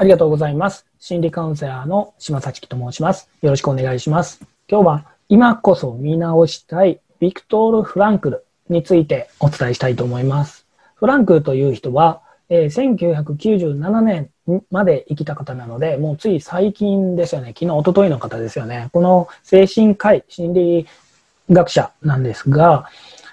ありがとうございます。心理カウンセラーの島崎と申します。よろしくお願いします。今日は今こそ見直したいビクトール・フランクルについてお伝えしたいと思います。フランクルという人は、え、1997年まで生きた方なので、もうつい最近ですよね。昨日、一昨日の方ですよね。この精神科医、心理学者なんですが、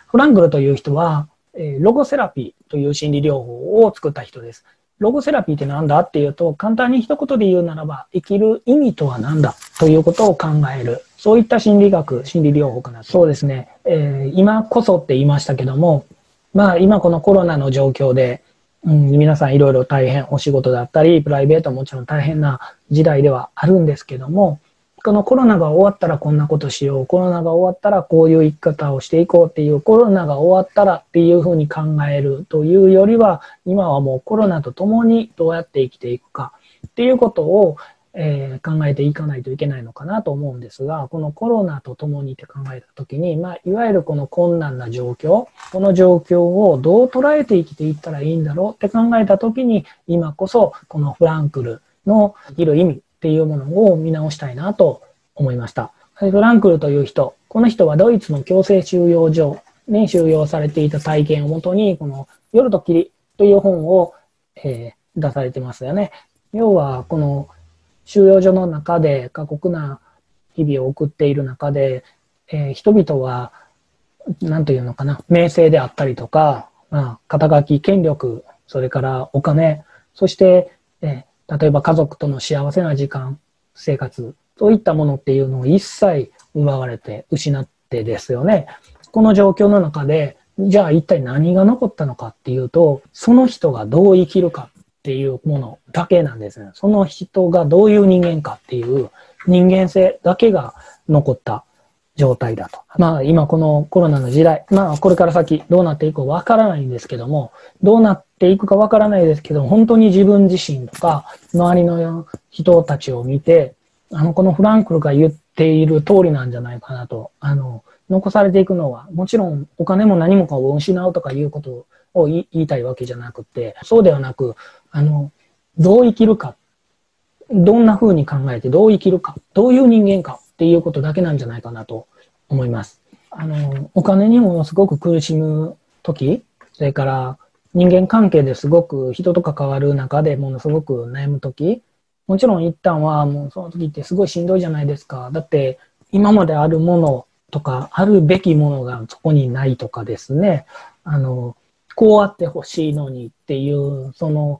フランクルという人は、え、ロゴセラピーという心理療法を作った人です。ロゴセラピーって何だっていうと、簡単に一言で言うならば、生きる意味とは何だということを考える。そういった心理学、心理療法かな。そうですね。えー、今こそって言いましたけども、まあ今このコロナの状況で、うん、皆さんいろいろ大変、お仕事だったり、プライベートももちろん大変な時代ではあるんですけども、このコロナが終わったらこんなことしよう、コロナが終わったらこういう生き方をしていこうっていう、コロナが終わったらっていうふうに考えるというよりは、今はもうコロナと共にどうやって生きていくか。っていうことを、えー、考えていかないといけないのかなと思うんですが、このコロナと共にって考えたときに、まあ、いわゆるこの困難な状況、この状況をどう捉えて生きていったらいいんだろうって考えたときに、今こそこのフランクルの生きる意味っていうものを見直したいなと思いました。フランクルという人、この人はドイツの強制収容所に収容されていた体験をもとに、この夜と霧という本を、えー、出されてますよね。要は、この収容所の中で過酷な日々を送っている中で、えー、人々は、なんというのかな、名声であったりとか、まあ、肩書き、権力、それからお金、そして、え例えば家族との幸せな時間、生活、そういったものっていうのを一切奪われて、失ってですよね。この状況の中で、じゃあ一体何が残ったのかっていうと、その人がどう生きるかっていうものだけなんですね。その人がどういう人間かっていう人間性だけが残った状態だと。まあ今このコロナの時代、まあこれから先どうなっていくかわからないんですけども、どうなっていくかわからないですけど、本当に自分自身とか周りの人たちを見て、あの、このフランクルが言っている通りなんじゃないかなと、あの、残されていくのは、もちろんお金も何もかを失うとかいうことを言いたいわけじゃなくて、そうではなく、あの、どう生きるか、どんな風に考えてどう生きるか、どういう人間かっていうことだけなんじゃないかなと思います。あの、お金にもすごく苦しむ時、それから人間関係ですごく人と関わる中でものすごく悩む時、もちろん一旦はもうその時ってすごいしんどいじゃないですか。だって今まであるものとか、あるべきものがそこにないとかですね。あの、こうあってほしいのにっていう、その、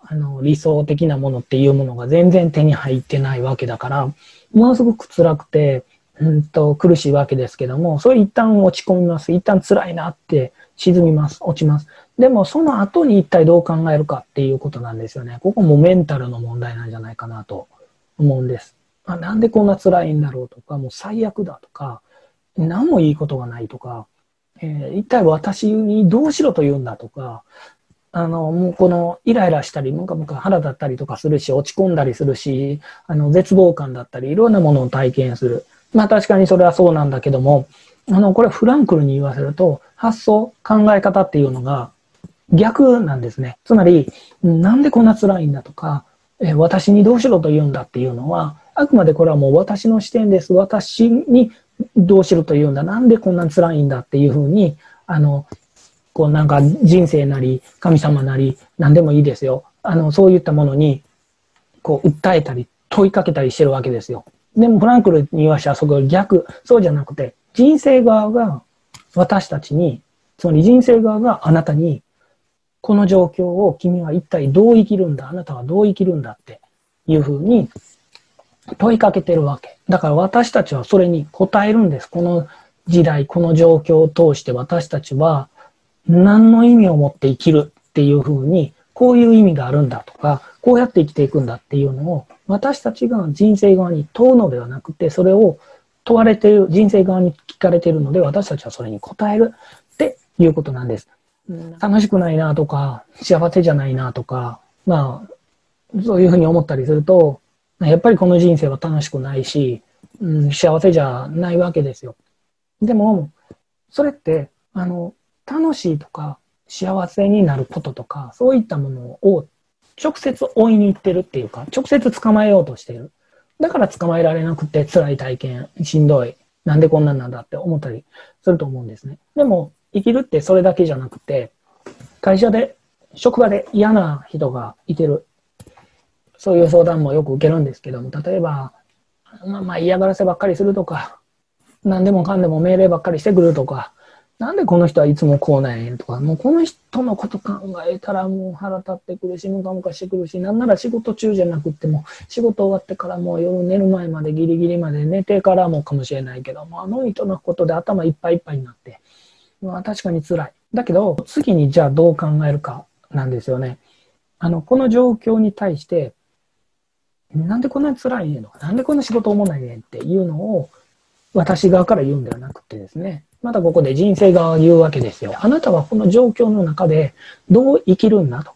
あの、理想的なものっていうものが全然手に入ってないわけだから、ものすごく辛くて、うんと苦しいわけですけども、それ一旦落ち込みます。一旦辛いなって沈みます。落ちます。でもその後に一体どう考えるかっていうことなんですよね。ここもメンタルの問題なんじゃないかなと思うんです。あなんでこんな辛いんだろうとか、もう最悪だとか、何もいいことがないとか、えー、一体私にどうしろと言うんだとか、あの、もうこのイライラしたり、ムカムカ腹立ったりとかするし、落ち込んだりするし、あの、絶望感だったり、いろんなものを体験する。まあ確かにそれはそうなんだけども、あの、これフランクルに言わせると、発想、考え方っていうのが逆なんですね。つまり、なんでこんな辛いんだとか、え私にどうしろと言うんだっていうのは、あくまでこれはもう私の視点です。私にどうしろと言うんだ。なんでこんな辛いんだっていうふうに、あの、こうなんか人生なり、神様なり、何でもいいですよ。あの、そういったものに、こう、訴えたり、問いかけたりしてるわけですよ。でも、フランクルに言わしてはそこ逆。そうじゃなくて、人生側が私たちに、つまり人生側があなたに、この状況を君は一体どう生きるんだあなたはどう生きるんだっていうふうに問いかけてるわけ。だから私たちはそれに答えるんです。この時代、この状況を通して私たちは何の意味を持って生きるっていうふうに、こういう意味があるんだとか、こうやって生きていくんだっていうのを私たちが人生側に問うのではなくて、それを問われている、人生側に聞かれているので、私たちはそれに答えるっていうことなんです。楽しくないなとか、幸せじゃないなとか、まあ、そういうふうに思ったりすると、やっぱりこの人生は楽しくないし、うん、幸せじゃないわけですよ。でも、それって、あの、楽しいとか、幸せになることとか、そういったものを直接追いに行ってるっていうか、直接捕まえようとしてる。だから捕まえられなくて辛い体験、しんどい、なんでこんなんなんだって思ったりすると思うんですね。でも、生きるってそれだけじゃなくて、会社で、職場で嫌な人がいてる。そういう相談もよく受けるんですけども、例えば、まあ、まあ嫌がらせばっかりするとか、何でもかんでも命令ばっかりしてくるとか、なんでこの人はいつもこうなんやとか、もうこの人のこと考えたらもう腹立ってくるし、ムカムカしてくるし、なんなら仕事中じゃなくても、仕事終わってからもう夜寝る前までギリギリまで寝てからもかもしれないけどもう、あの人のことで頭いっぱいいっぱいになって、まあ確かに辛い。だけど、次にじゃあどう考えるかなんですよね。あの、この状況に対して、なんでこんなに辛いねんとか、なんでこんな仕事思わないねんっていうのを、私側から言うんではなくてですね、またここで人生側が言うわけですよ。あなたはこの状況の中でどう生きるんだと。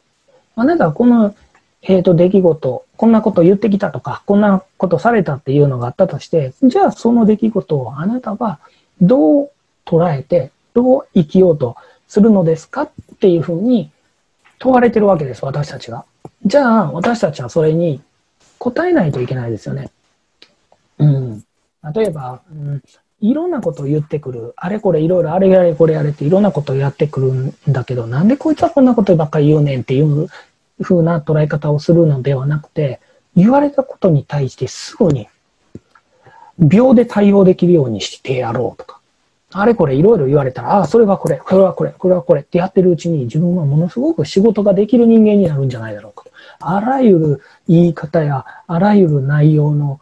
あなたはこの、えっ、ー、と、出来事、こんなこと言ってきたとか、こんなことされたっていうのがあったとして、じゃあその出来事をあなたはどう捉えて、どう生きようとするのですか？っていうふうに問われてるわけです、私たちが。じゃあ、私たちはそれに答えないといけないですよね。うん。例えば、うん、いろんなことを言ってくる。あれこれいろいろあれやれこれやれっていろんなことをやってくるんだけど、なんでこいつはこんなことばっかり言うねんっていう風な捉え方をするのではなくて、言われたことに対してすぐに秒で対応できるようにしてやろうとか。あれこれいろいろ言われたら、ああ、それはこれ、これはこれ、これはこれってやってるうちに自分はものすごく仕事ができる人間になるんじゃないだろうかと。あらゆる言い方や、あらゆる内容の、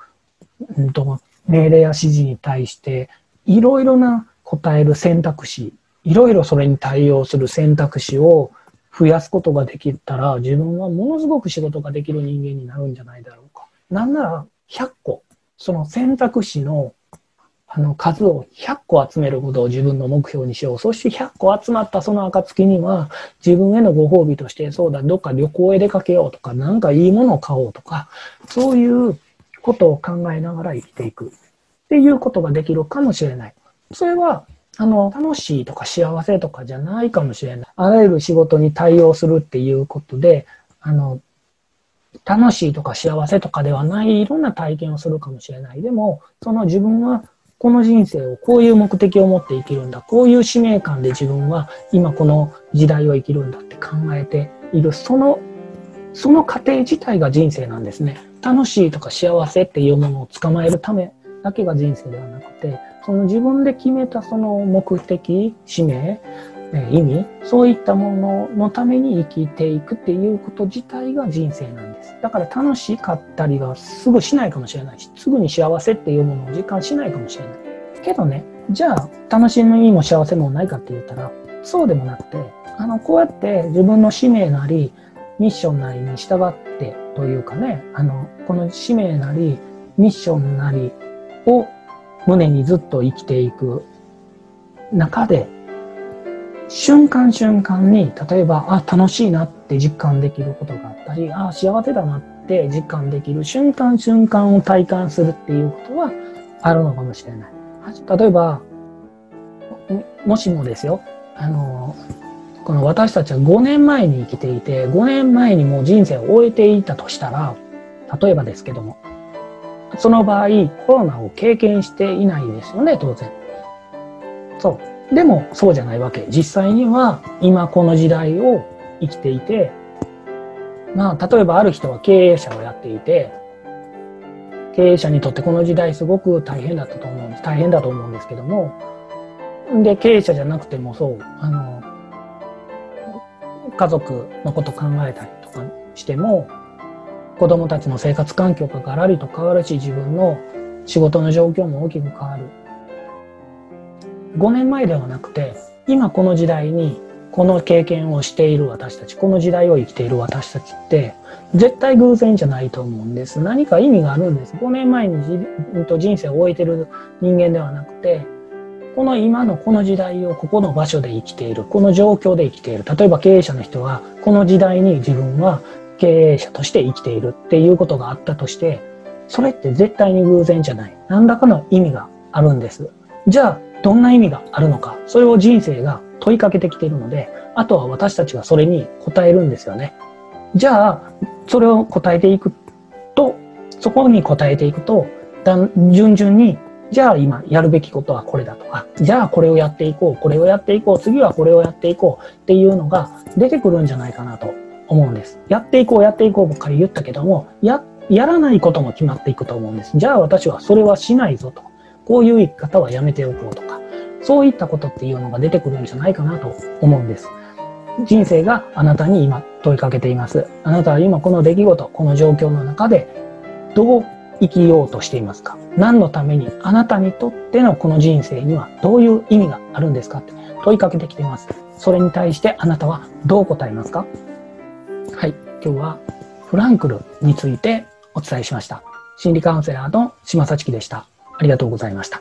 うんと、命令や指示に対して、いろいろな答える選択肢、いろいろそれに対応する選択肢を増やすことができたら、自分はものすごく仕事ができる人間になるんじゃないだろうか。なんなら100個、その選択肢のあの数を100個集めることを自分の目標にしよう。そして100個集まったその暁には自分へのご褒美としてそうだ、どっか旅行へ出かけようとか、なんかいいものを買おうとか、そういうことを考えながら生きていく。っていうことができるかもしれない。それは、あの、楽しいとか幸せとかじゃないかもしれない。あらゆる仕事に対応するっていうことで、あの、楽しいとか幸せとかではないいろんな体験をするかもしれない。でも、その自分はこの人生をこういう目的を持って生きるんだ。こういう使命感で自分は今この時代を生きるんだって考えている。その、その過程自体が人生なんですね。楽しいとか幸せっていうものを捕まえるためだけが人生ではなくて、その自分で決めたその目的、使命、意味、そういったもののために生きていくっていうこと自体が人生なんです。だから楽しかったりはすぐしないかもしれないし、すぐに幸せっていうものを実感しないかもしれない。けどね、じゃあ楽しみも幸せもないかって言ったら、そうでもなくて、あの、こうやって自分の使命なり、ミッションなりに従ってというかね、あの、この使命なり、ミッションなり、を胸にずっと生きていく中で、瞬間瞬間に、例えば、あ、楽しいなって実感できることがあったり、あ、幸せだなって実感できる瞬間瞬間を体感するっていうことはあるのかもしれない。例えば、もしもですよ、あの、この私たちは5年前に生きていて、5年前にもう人生を終えていたとしたら、例えばですけども、その場合、コロナを経験していないですよね、当然。そう。でも、そうじゃないわけ。実際には、今この時代を生きていて、まあ、例えばある人は経営者をやっていて、経営者にとってこの時代すごく大変だったと思うんです。大変だと思うんですけども、で、経営者じゃなくてもそう、あの、家族のこと考えたりとかしても、子供たちの生活環境がガラリと変わるし、自分の仕事の状況も大きく変わる。5年前ではなくて、今この時代にこの経験をしている私たち、この時代を生きている私たちって、絶対偶然じゃないと思うんです。何か意味があるんです。5年前に人生を終えてる人間ではなくて、この今のこの時代をここの場所で生きている、この状況で生きている。例えば経営者の人は、この時代に自分は経営者として生きているっていうことがあったとして、それって絶対に偶然じゃない。何らかの意味があるんです。じゃあ、どんな意味があるのか、それを人生が問いかけてきているので、あとは私たちがそれに答えるんですよね。じゃあ、それを答えていくと、そこに答えていくと、順々に、じゃあ今やるべきことはこれだとか、じゃあこれをやっていこう、これをやっていこう、次はこれをやっていこうっていうのが出てくるんじゃないかなと思うんです。やっていこう、やっていこうばっかり言ったけども、や、やらないことも決まっていくと思うんです。じゃあ私はそれはしないぞと。こういう生き方はやめておこうとか、そういったことっていうのが出てくるんじゃないかなと思うんです。人生があなたに今問いかけています。あなたは今この出来事、この状況の中でどう生きようとしていますか？何のためにあなたにとってのこの人生にはどういう意味があるんですか？って問いかけてきています。それに対してあなたはどう答えますか？はい。今日はフランクルについてお伝えしました。心理カウンセラーの島幸樹でした。ありがとうございました。